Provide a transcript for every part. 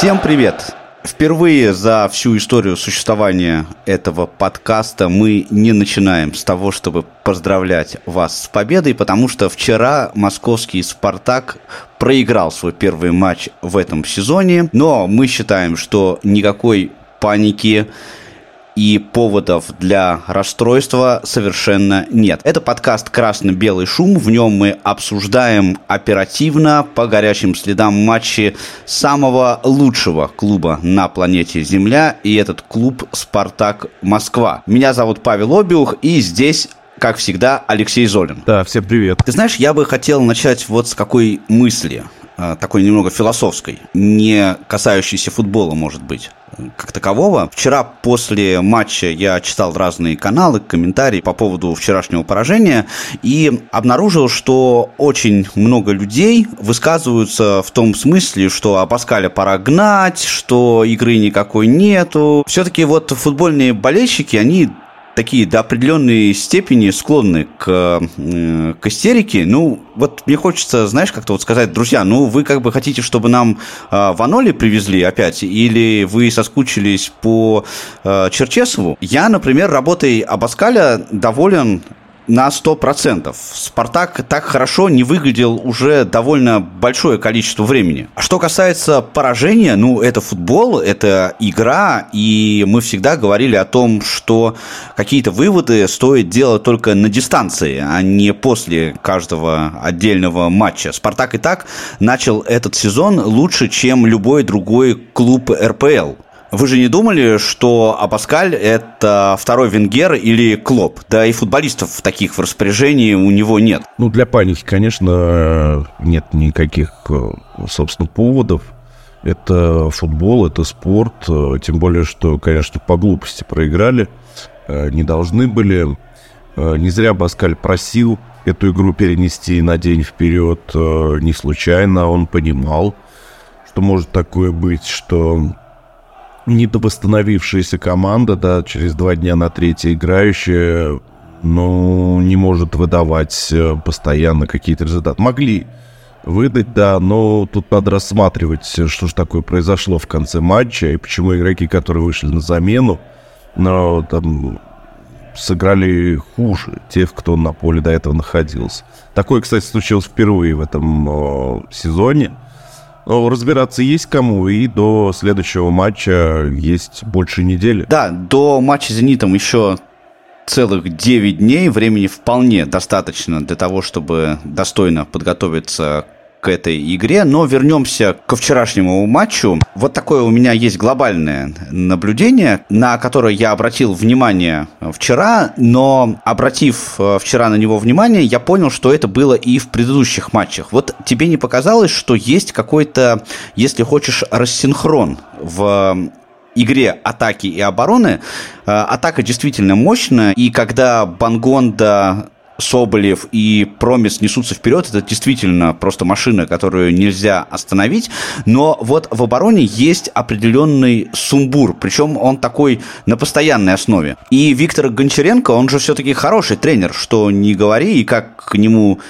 Всем привет! Впервые за всю историю существования этого подкаста мы не начинаем с того, чтобы поздравлять вас с победой, потому что вчера московский «Спартак» проиграл свой первый матч в этом сезоне, но мы считаем, что никакой паники и поводов для расстройства совершенно нет. Это подкаст «Красно-белый шум». В нем мы обсуждаем оперативно по горячим следам матчи самого лучшего клуба на планете Земля. И этот клуб «Спартак Москва». Меня зовут Павел Обиух, и здесь как всегда, Алексей Золин. Да, всем привет. Ты знаешь, я бы хотел начать вот с какой мысли, такой немного философской, не касающейся футбола, может быть как такового. Вчера после матча я читал разные каналы, комментарии по поводу вчерашнего поражения и обнаружил, что очень много людей высказываются в том смысле, что Абаскаля пора гнать, что игры никакой нету. Все-таки вот футбольные болельщики, они такие до определенной степени склонны к, э, к истерике. Ну, вот мне хочется, знаешь, как-то вот сказать, друзья, ну, вы как бы хотите, чтобы нам э, Ваноли привезли опять, или вы соскучились по э, Черчесову? Я, например, работой Абаскаля доволен на 100%. «Спартак» так хорошо не выглядел уже довольно большое количество времени. А что касается поражения, ну, это футбол, это игра, и мы всегда говорили о том, что какие-то выводы стоит делать только на дистанции, а не после каждого отдельного матча. «Спартак» и так начал этот сезон лучше, чем любой другой клуб РПЛ. Вы же не думали, что Абаскаль – это второй Венгер или Клоп? Да и футболистов таких в распоряжении у него нет. Ну, для паники, конечно, нет никаких, собственно, поводов. Это футбол, это спорт, тем более, что, конечно, по глупости проиграли, не должны были. Не зря Баскаль просил эту игру перенести на день вперед, не случайно, он понимал, что может такое быть, что недовосстановившаяся команда, да, через два дня на третье играющая, ну, не может выдавать э, постоянно какие-то результаты. Могли выдать, да, но тут надо рассматривать, что же такое произошло в конце матча, и почему игроки, которые вышли на замену, но там сыграли хуже тех, кто на поле до этого находился. Такое, кстати, случилось впервые в этом э, сезоне. Но разбираться есть кому, и до следующего матча есть больше недели. Да, до матча с «Зенитом» еще целых 9 дней. Времени вполне достаточно для того, чтобы достойно подготовиться к этой игре, но вернемся ко вчерашнему матчу. Вот такое у меня есть глобальное наблюдение, на которое я обратил внимание вчера, но обратив э, вчера на него внимание, я понял, что это было и в предыдущих матчах. Вот тебе не показалось, что есть какой-то, если хочешь, рассинхрон в игре атаки и обороны. Э, атака действительно мощная, и когда Бангонда Соболев и Промис несутся вперед, это действительно просто машина, которую нельзя остановить. Но вот в обороне есть определенный сумбур, причем он такой на постоянной основе. И Виктор Гончаренко, он же все-таки хороший тренер, что не говори, и как к нему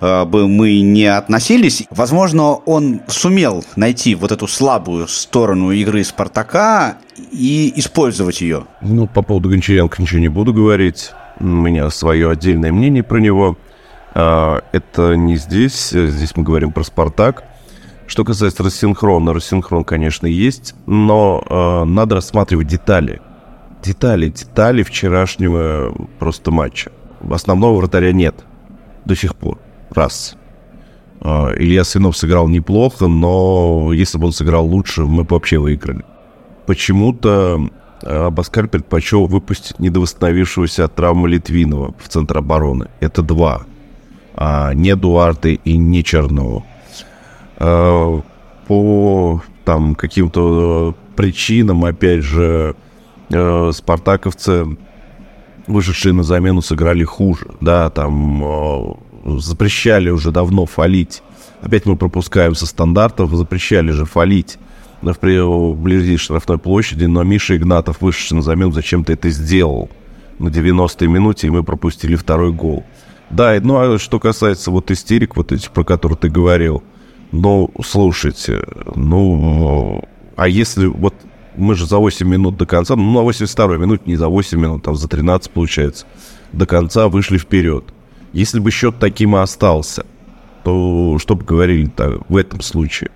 э, бы мы не относились. Возможно, он сумел найти вот эту слабую сторону игры Спартака и использовать ее. Ну, по поводу Гончаренко ничего не буду говорить у меня свое отдельное мнение про него. А, это не здесь, здесь мы говорим про «Спартак». Что касается рассинхрона, рассинхрон, конечно, есть, но э, надо рассматривать детали. Детали, детали вчерашнего просто матча. Основного вратаря нет до сих пор. Раз. Э, Илья Сынов сыграл неплохо, но если бы он сыграл лучше, мы бы вообще выиграли. Почему-то Абаскаль предпочел выпустить недовосстановившегося от травмы Литвинова в центр обороны. Это два. А не Дуарте и не Чернова. По там каким-то причинам, опять же, э, спартаковцы, вышедшие на замену, сыграли хуже. Да, там э, запрещали уже давно фалить. Опять мы пропускаем со стандартов, запрещали же фалить вблизи штрафной площади, но Миша Игнатов, вышедший на замену, зачем-то это сделал на 90-й минуте, и мы пропустили второй гол. Да, ну а что касается вот истерик, вот этих, про которые ты говорил, ну, слушайте, ну, А если вот мы же за 8 минут до конца, ну, на 82 минут, не за 8 минут, там за 13 получается, до конца вышли вперед. Если бы счет таким и остался, то что бы говорили-то в этом случае?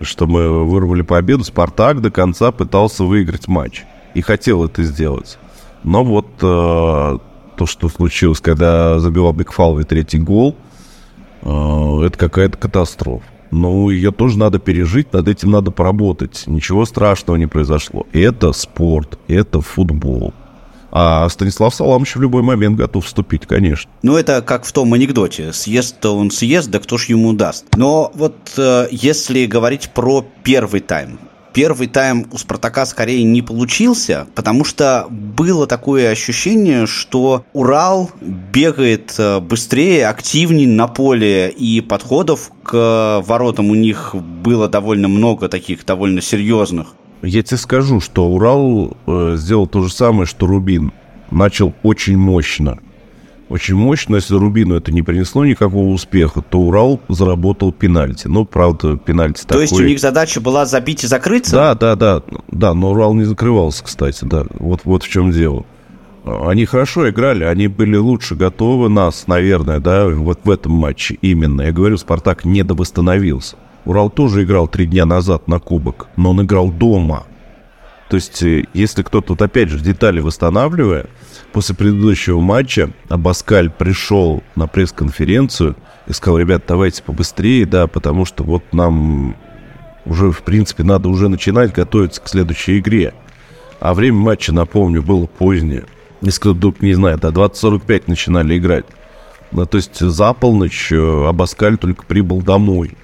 Что мы вырвали победу, Спартак до конца пытался выиграть матч и хотел это сделать. Но вот э, то, что случилось, когда забивал Бекфалви третий гол, э, это какая-то катастрофа. Ну, ее тоже надо пережить, над этим надо поработать. Ничего страшного не произошло. Это спорт, это футбол. А Станислав Саламович в любой момент готов вступить, конечно. Ну, это как в том анекдоте. Съест-то он съест, да кто ж ему даст. Но вот э, если говорить про первый тайм, первый тайм у «Спартака» скорее не получился, потому что было такое ощущение, что Урал бегает э, быстрее, активнее на поле, и подходов к воротам у них было довольно много таких довольно серьезных. Я тебе скажу, что Урал э, сделал то же самое, что Рубин. Начал очень мощно – очень мощно. Если Рубину это не принесло никакого успеха, то Урал заработал пенальти. Ну, правда, пенальти то такой... есть у них задача была забить и закрыться? Да, да, да. Да, но Урал не закрывался, кстати, да. Вот, вот в чем дело. Они хорошо играли, они были лучше готовы нас, наверное, да, вот в этом матче именно. Я говорю, Спартак не довосстановился. Урал тоже играл три дня назад на кубок, но он играл дома. То есть, э, если кто-то, вот опять же, детали восстанавливая, после предыдущего матча Абаскаль пришел на пресс-конференцию и сказал, ребят, давайте побыстрее, да, потому что вот нам уже, в принципе, надо уже начинать готовиться к следующей игре. А время матча, напомню, было позднее. Если кто не знает, до 20.45 начинали играть. Ну, то есть за полночь э, Абаскаль только прибыл домой.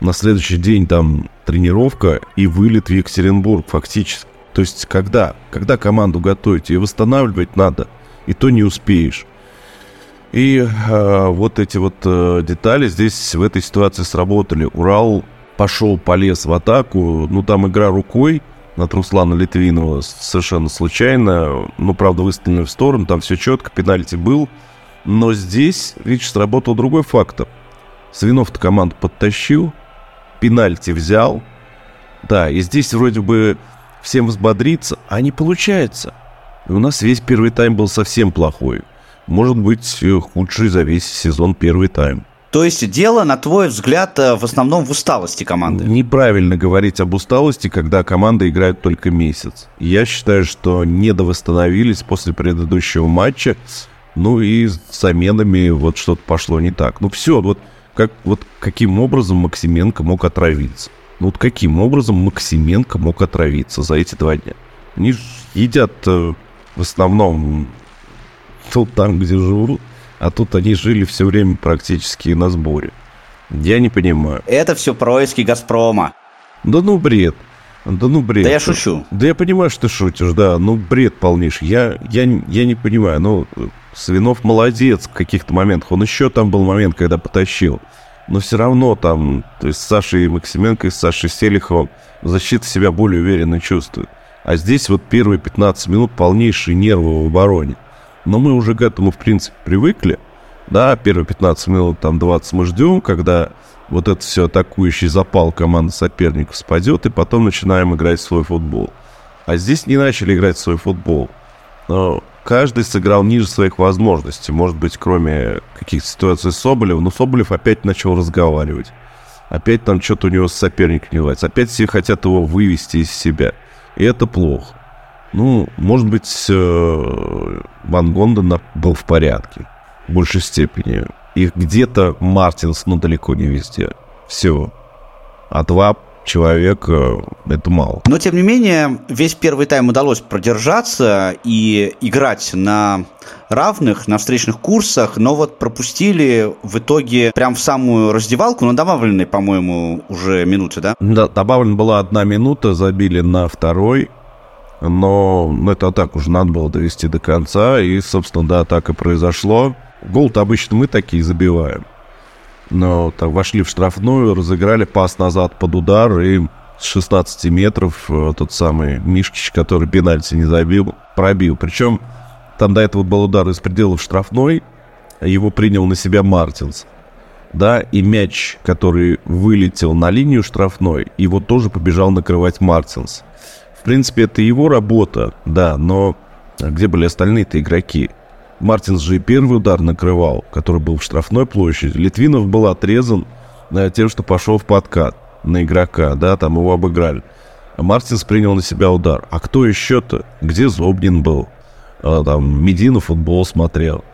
На следующий день там тренировка и вылет в Екатеринбург фактически. То есть когда? Когда команду готовить? Ее восстанавливать надо. И то не успеешь. И э, вот эти вот э, детали здесь в этой ситуации сработали. Урал пошел, полез в атаку. Ну, там игра рукой от Руслана Литвинова совершенно случайно. Ну, правда, выставленная в сторону. Там все четко, пенальти был. Но здесь, видишь, сработал другой фактор. Свинов-то команду подтащил, пенальти взял. Да, и здесь вроде бы всем взбодриться, а не получается. И у нас весь первый тайм был совсем плохой. Может быть, э, худший за весь сезон первый тайм. То есть дело, на твой взгляд, э, в основном в усталости команды? Неправильно говорить об усталости, когда команда играет только месяц. Я считаю, что недовосстановились после предыдущего матча. Ну и с заменами вот что-то пошло не так. Ну все, вот, как, вот каким образом Максименко мог отравиться? Ну вот каким образом Максименко мог отравиться за эти два дня? Они едят э, в основном тут там, где живут, а тут они жили все время практически на сборе. Я не понимаю. Это все происки Газпрома. Да ну бред. Да ну бред. Да я шучу. Да я понимаю, что ты шутишь, да. Ну бред полнейший. Я, я, я не понимаю. Ну, Свинов молодец в каких-то моментах. Он еще там был момент, когда потащил но все равно там, то есть с Сашей Максименко и с Сашей Селиховым защита себя более уверенно чувствует. А здесь вот первые 15 минут полнейшие нервы в обороне. Но мы уже к этому, в принципе, привыкли. Да, первые 15 минут, там 20 мы ждем, когда вот это все атакующий запал команды соперников спадет, и потом начинаем играть в свой футбол. А здесь не начали играть в свой футбол. Но каждый сыграл ниже своих возможностей. Может быть, кроме каких-то ситуаций с Соболевым. Но Соболев опять начал разговаривать. Опять там что-то у него с соперником не ладится. Опять все хотят его вывести из себя. И это плохо. Ну, может быть, э, Ван Гонден был в порядке. В большей степени. И где-то Мартинс, но далеко не везде. Все. А два человек это мало. Но, тем не менее, весь первый тайм удалось продержаться и играть на равных, на встречных курсах, но вот пропустили в итоге прям в самую раздевалку, на добавленной, по-моему, уже минуты, да? Да, добавлена была одна минута, забили на второй, но это так уже надо было довести до конца, и, собственно, да, так и произошло. Гол-то обычно мы такие забиваем но так, вошли в штрафную, разыграли пас назад под удар, и с 16 метров э, тот самый Мишкич, который пенальти не забил, пробил. Причем там до этого был удар из пределов штрафной, его принял на себя Мартинс. да, и мяч, который вылетел на линию штрафной, его тоже побежал накрывать Мартинс. В принципе, это его работа, да, но где были остальные-то игроки? Мартинс же и первый удар накрывал, который был в штрафной площади. Литвинов был отрезан э, тем, что пошел в подкат на игрока, да, там его обыграли. А Мартинс принял на себя удар. А кто еще-то? Где Зобнин был? А, там Медина футбол смотрел.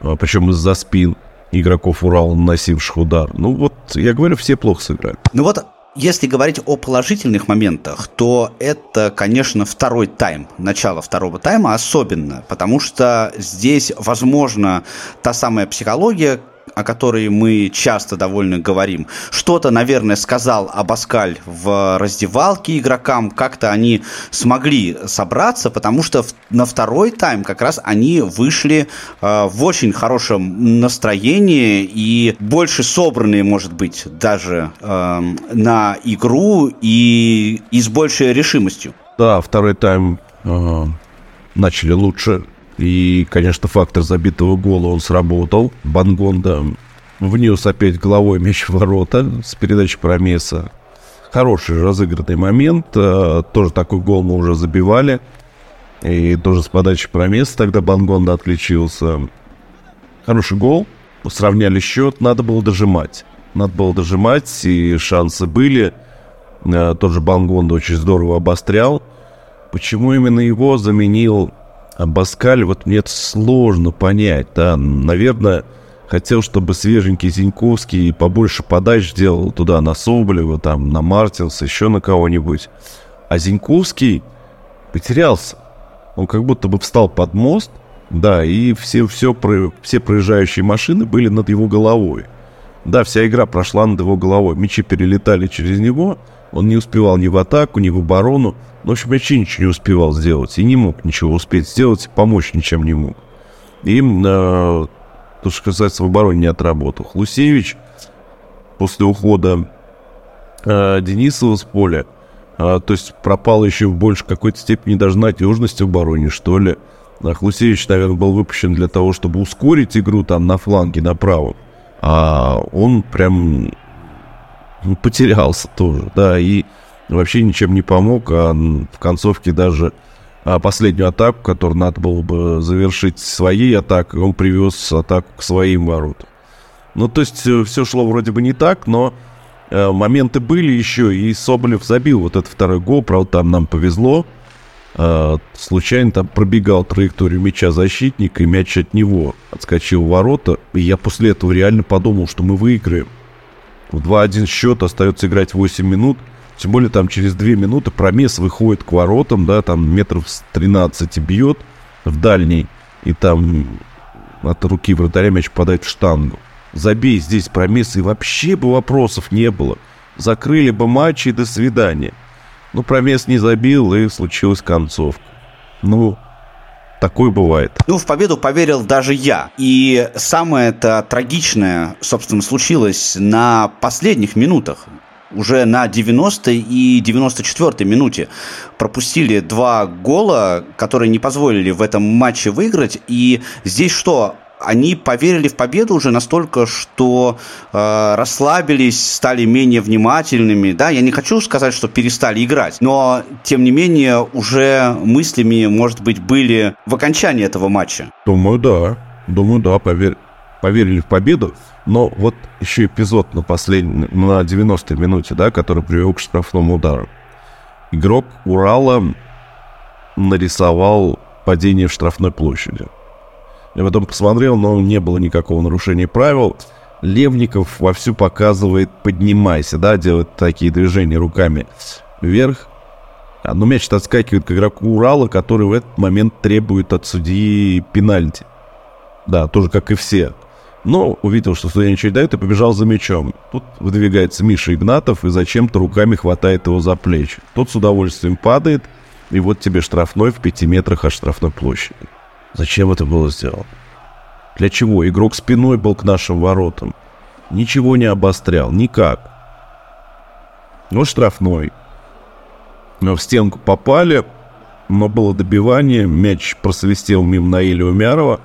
А, причем из-за спин игроков Урала, наносивших удар. Ну вот, я говорю, все плохо сыграли. Ну вот, если говорить о положительных моментах, то это, конечно, второй тайм, начало второго тайма особенно, потому что здесь, возможно, та самая психология, о которой мы часто довольно говорим. Что-то, наверное, сказал Абаскаль в раздевалке игрокам, как-то они смогли собраться, потому что на второй тайм как раз они вышли э, в очень хорошем настроении и больше собранные, может быть, даже э, на игру и, и с большей решимостью. Да, второй тайм э, начали лучше и, конечно, фактор забитого гола он сработал. Бангонда внес опять головой мяч в ворота с передачи Промеса. Хороший разыгранный момент. Э, тоже такой гол мы уже забивали. И тоже с подачи Промеса тогда Бангонда отключился. Хороший гол. Сравняли счет. Надо было дожимать. Надо было дожимать, и шансы были. Э, тот же Бангонда очень здорово обострял. Почему именно его заменил а Баскаль, вот мне это сложно понять, да, наверное, хотел, чтобы свеженький Зиньковский побольше подач сделал туда на Соболева, там, на Мартинса, еще на кого-нибудь. А Зиньковский потерялся. Он как будто бы встал под мост, да, и все, все, все проезжающие машины были над его головой. Да, вся игра прошла над его головой. Мечи перелетали через него, он не успевал ни в атаку, ни в оборону. Ну, в общем, вообще ничего не успевал сделать. И не мог ничего успеть сделать, помочь ничем не мог. И, э, то, что касается в обороне, не отработал. Хлусевич после ухода э, Денисова с поля, э, то есть пропал еще в больше какой-то степени даже надежность в обороне, что ли. Хлусевич, наверное, был выпущен для того, чтобы ускорить игру там на фланге, направо. А он прям ну, потерялся тоже, да, и вообще ничем не помог, а в концовке даже а последнюю атаку, которую надо было бы завершить своей атакой, он привез атаку к своим воротам. Ну, то есть э, все шло вроде бы не так, но э, моменты были еще, и Соболев забил вот этот второй гол, правда, там нам повезло. Э, случайно там пробегал траекторию мяча защитника, и мяч от него отскочил в ворота, и я после этого реально подумал, что мы выиграем. В 2-1 счет, остается играть 8 минут. Тем более там через 2 минуты промес выходит к воротам, да, там метров с 13 бьет в дальний. И там от руки вратаря мяч попадает в штангу. Забей здесь промес, и вообще бы вопросов не было. Закрыли бы матч и до свидания. Ну, промес не забил, и случилась концовка. Ну, Такое бывает. Ну, в победу поверил даже я. И самое это трагичное, собственно, случилось на последних минутах уже на 90 и 94 минуте пропустили два гола, которые не позволили в этом матче выиграть. И здесь что? Они поверили в победу уже настолько, что э, расслабились, стали менее внимательными. Да, я не хочу сказать, что перестали играть, но тем не менее уже мыслями, может быть, были в окончании этого матча. Думаю, да. Думаю, да, поверь, поверили в победу. Но вот еще эпизод на последней, на 90-й минуте, да, который привел к штрафному удару. Игрок Урала нарисовал падение в штрафной площади. Я потом посмотрел, но не было никакого нарушения правил. Левников вовсю показывает «поднимайся», да, делает такие движения руками вверх. А, но мяч отскакивает к игроку Урала, который в этот момент требует от судьи пенальти. Да, тоже как и все. Но увидел, что судья ничего не дает, и побежал за мячом. Тут выдвигается Миша Игнатов и зачем-то руками хватает его за плечи. Тот с удовольствием падает, и вот тебе штрафной в пяти метрах от штрафной площади. Зачем это было сделано? Для чего? Игрок спиной был к нашим воротам. Ничего не обострял, никак. Ну, штрафной. Но в стенку попали, но было добивание, мяч просвистел мимо Наиля Умярова,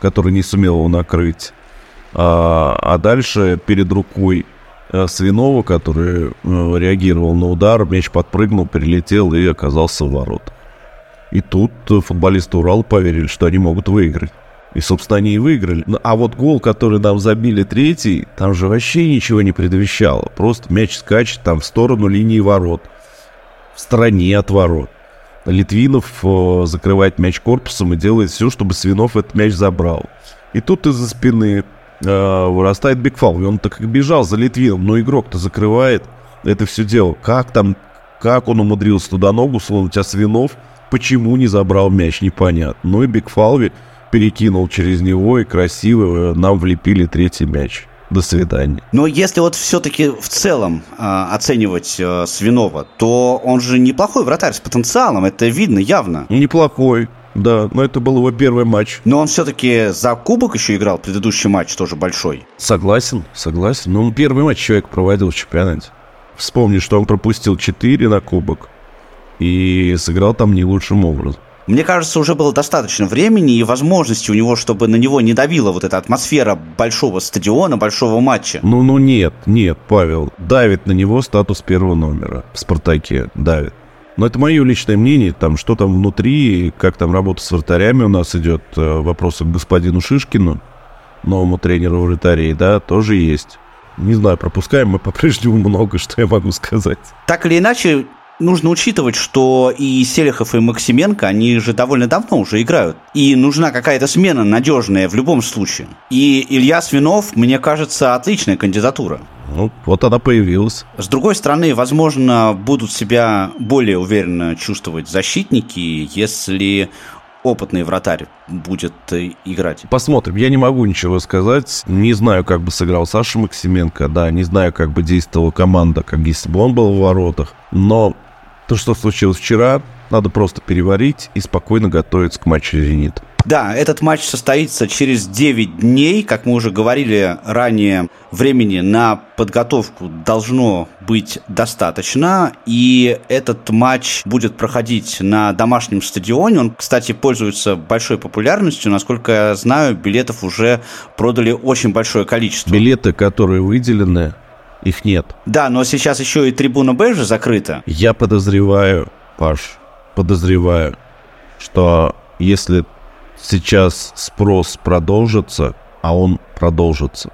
который не сумел его накрыть. А, а дальше перед рукой э, Свинова, который э, реагировал на удар, мяч подпрыгнул, перелетел и оказался в ворот. И тут футболисты Урала поверили, что они могут выиграть. И, собственно, они и выиграли. А вот гол, который нам забили третий, там же вообще ничего не предвещало. Просто мяч скачет там в сторону линии ворот. В стороне от ворот. Литвинов э, закрывает мяч корпусом и делает все, чтобы Свинов этот мяч забрал. И тут из-за спины э, вырастает Бигфал. И он так как бежал за Литвином, но игрок-то закрывает это все дело. Как там, как он умудрился туда ногу сунуть, а Свинов почему не забрал мяч, непонятно. Ну и Бигфалви перекинул через него, и красиво э, нам влепили третий мяч. До свидания. Но если вот все-таки в целом э, оценивать э, Свинова, то он же неплохой вратарь с потенциалом, это видно явно. Неплохой, да, но это был его первый матч. Но он все-таки за кубок еще играл, предыдущий матч тоже большой. Согласен, согласен. Но он первый матч человек проводил в чемпионате. Вспомни, что он пропустил 4 на кубок и сыграл там не лучшим образом. Мне кажется, уже было достаточно времени и возможности у него, чтобы на него не давила вот эта атмосфера большого стадиона, большого матча. Ну, ну нет, нет, Павел, давит на него статус первого номера в «Спартаке», давит. Но это мое личное мнение, там, что там внутри, как там работа с вратарями у нас идет, э, вопросы к господину Шишкину, новому тренеру вратарей, да, тоже есть. Не знаю, пропускаем мы по-прежнему много, что я могу сказать. Так или иначе, нужно учитывать, что и Селихов, и Максименко, они же довольно давно уже играют. И нужна какая-то смена надежная в любом случае. И Илья Свинов, мне кажется, отличная кандидатура. Ну, вот она появилась. С другой стороны, возможно, будут себя более уверенно чувствовать защитники, если опытный вратарь будет э, играть. Посмотрим. Я не могу ничего сказать. Не знаю, как бы сыграл Саша Максименко, да, не знаю, как бы действовала команда, как если бы он был в воротах. Но то, что случилось вчера, надо просто переварить и спокойно готовиться к матчу «Зенит». Да, этот матч состоится через 9 дней. Как мы уже говорили ранее, времени на подготовку должно быть достаточно. И этот матч будет проходить на домашнем стадионе. Он, кстати, пользуется большой популярностью. Насколько я знаю, билетов уже продали очень большое количество. Билеты, которые выделены, их нет. Да, но сейчас еще и трибуна Б же закрыта. Я подозреваю, Паш, подозреваю, что если сейчас спрос продолжится, а он продолжится,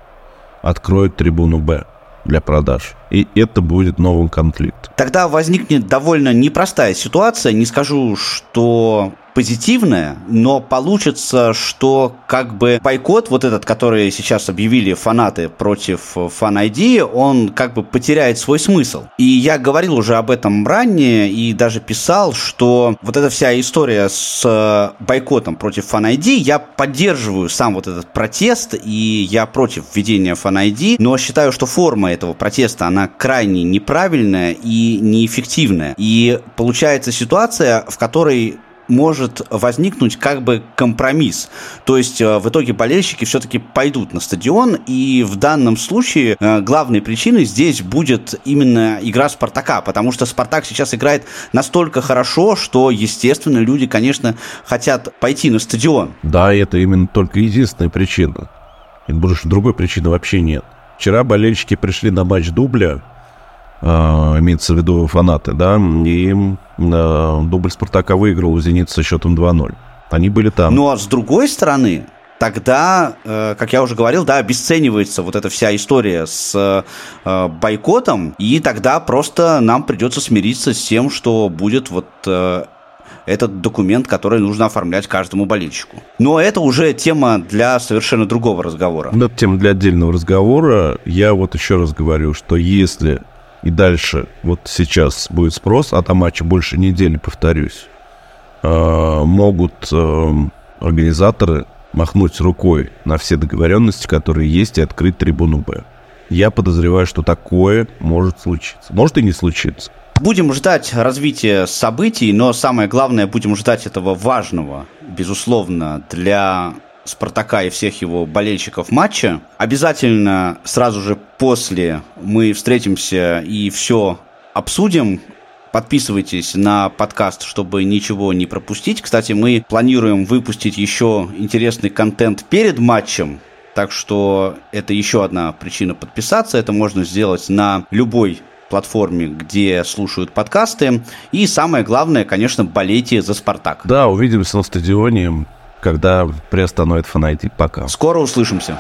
откроют трибуну Б для продаж. И это будет новым конфликтом. Тогда возникнет довольно непростая ситуация. Не скажу, что позитивное, но получится, что как бы бойкот вот этот, который сейчас объявили фанаты против Fan ID, он как бы потеряет свой смысл. И я говорил уже об этом ранее и даже писал, что вот эта вся история с бойкотом против Fan ID, я поддерживаю сам вот этот протест, и я против введения Fan ID, но считаю, что форма этого протеста, она крайне неправильная и неэффективная. И получается ситуация, в которой может возникнуть как бы компромисс. То есть э, в итоге болельщики все-таки пойдут на стадион, и в данном случае э, главной причиной здесь будет именно игра Спартака, потому что Спартак сейчас играет настолько хорошо, что, естественно, люди, конечно, хотят пойти на стадион. Да, это именно только единственная причина. И больше другой причины вообще нет. Вчера болельщики пришли на матч дубля, имеется в виду фанаты, да, и э, дубль «Спартака» выиграл у «Зенита» со счетом 2-0. Они были там. Ну, а с другой стороны, тогда, э, как я уже говорил, да, обесценивается вот эта вся история с э, бойкотом, и тогда просто нам придется смириться с тем, что будет вот э, этот документ, который нужно оформлять каждому болельщику. Но это уже тема для совершенно другого разговора. Это тема для отдельного разговора. Я вот еще раз говорю, что если и дальше вот сейчас будет спрос, а там матча больше недели, повторюсь, э, могут э, организаторы махнуть рукой на все договоренности, которые есть, и открыть трибуну Б. Я подозреваю, что такое может случиться. Может и не случиться. Будем ждать развития событий, но самое главное, будем ждать этого важного, безусловно, для Спартака и всех его болельщиков матча. Обязательно сразу же после мы встретимся и все обсудим. Подписывайтесь на подкаст, чтобы ничего не пропустить. Кстати, мы планируем выпустить еще интересный контент перед матчем. Так что это еще одна причина подписаться. Это можно сделать на любой платформе, где слушают подкасты. И самое главное, конечно, болейте за «Спартак». Да, увидимся на стадионе, когда приостановит фанатик. Пока. Скоро услышимся.